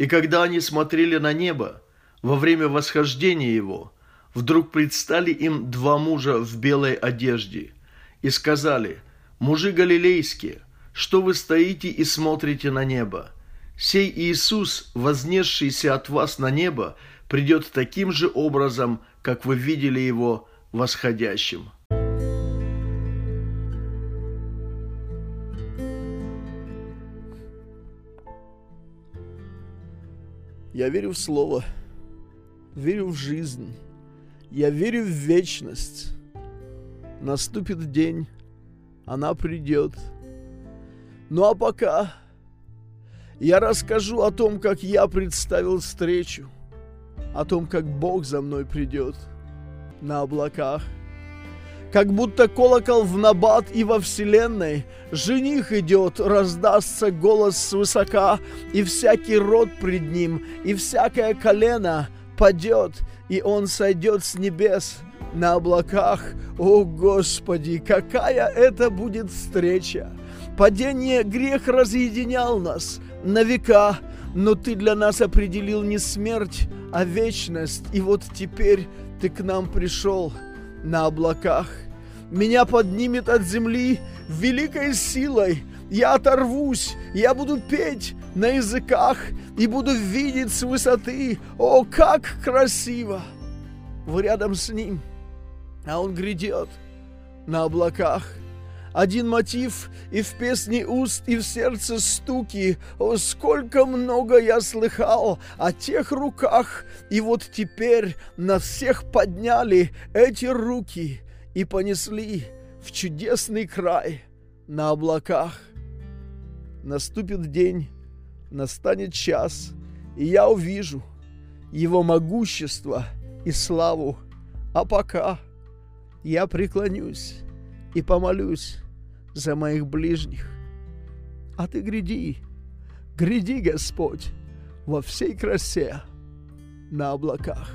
И когда они смотрели на небо, во время восхождения его, вдруг предстали им два мужа в белой одежде и сказали, «Мужи галилейские, что вы стоите и смотрите на небо? Сей Иисус, вознесшийся от вас на небо, придет таким же образом, как вы видели его восходящим». Я верю в Слово, верю в жизнь, я верю в вечность. Наступит день, она придет. Ну а пока я расскажу о том, как я представил встречу, о том, как Бог за мной придет на облаках – как будто колокол в набат и во вселенной. Жених идет, раздастся голос свысока, и всякий род пред ним, и всякое колено падет, и он сойдет с небес на облаках. О, Господи, какая это будет встреча! Падение грех разъединял нас на века, но Ты для нас определил не смерть, а вечность. И вот теперь Ты к нам пришел – на облаках. Меня поднимет от земли великой силой. Я оторвусь, я буду петь на языках и буду видеть с высоты. О, как красиво! Вы рядом с ним, а он грядет на облаках. Один мотив и в песне уст, и в сердце стуки. О, сколько много я слыхал о тех руках, и вот теперь нас всех подняли эти руки и понесли в чудесный край на облаках. Наступит день, настанет час, и я увижу его могущество и славу. А пока я преклонюсь и помолюсь за моих ближних. А ты гряди, гряди, Господь, во всей красе на облаках.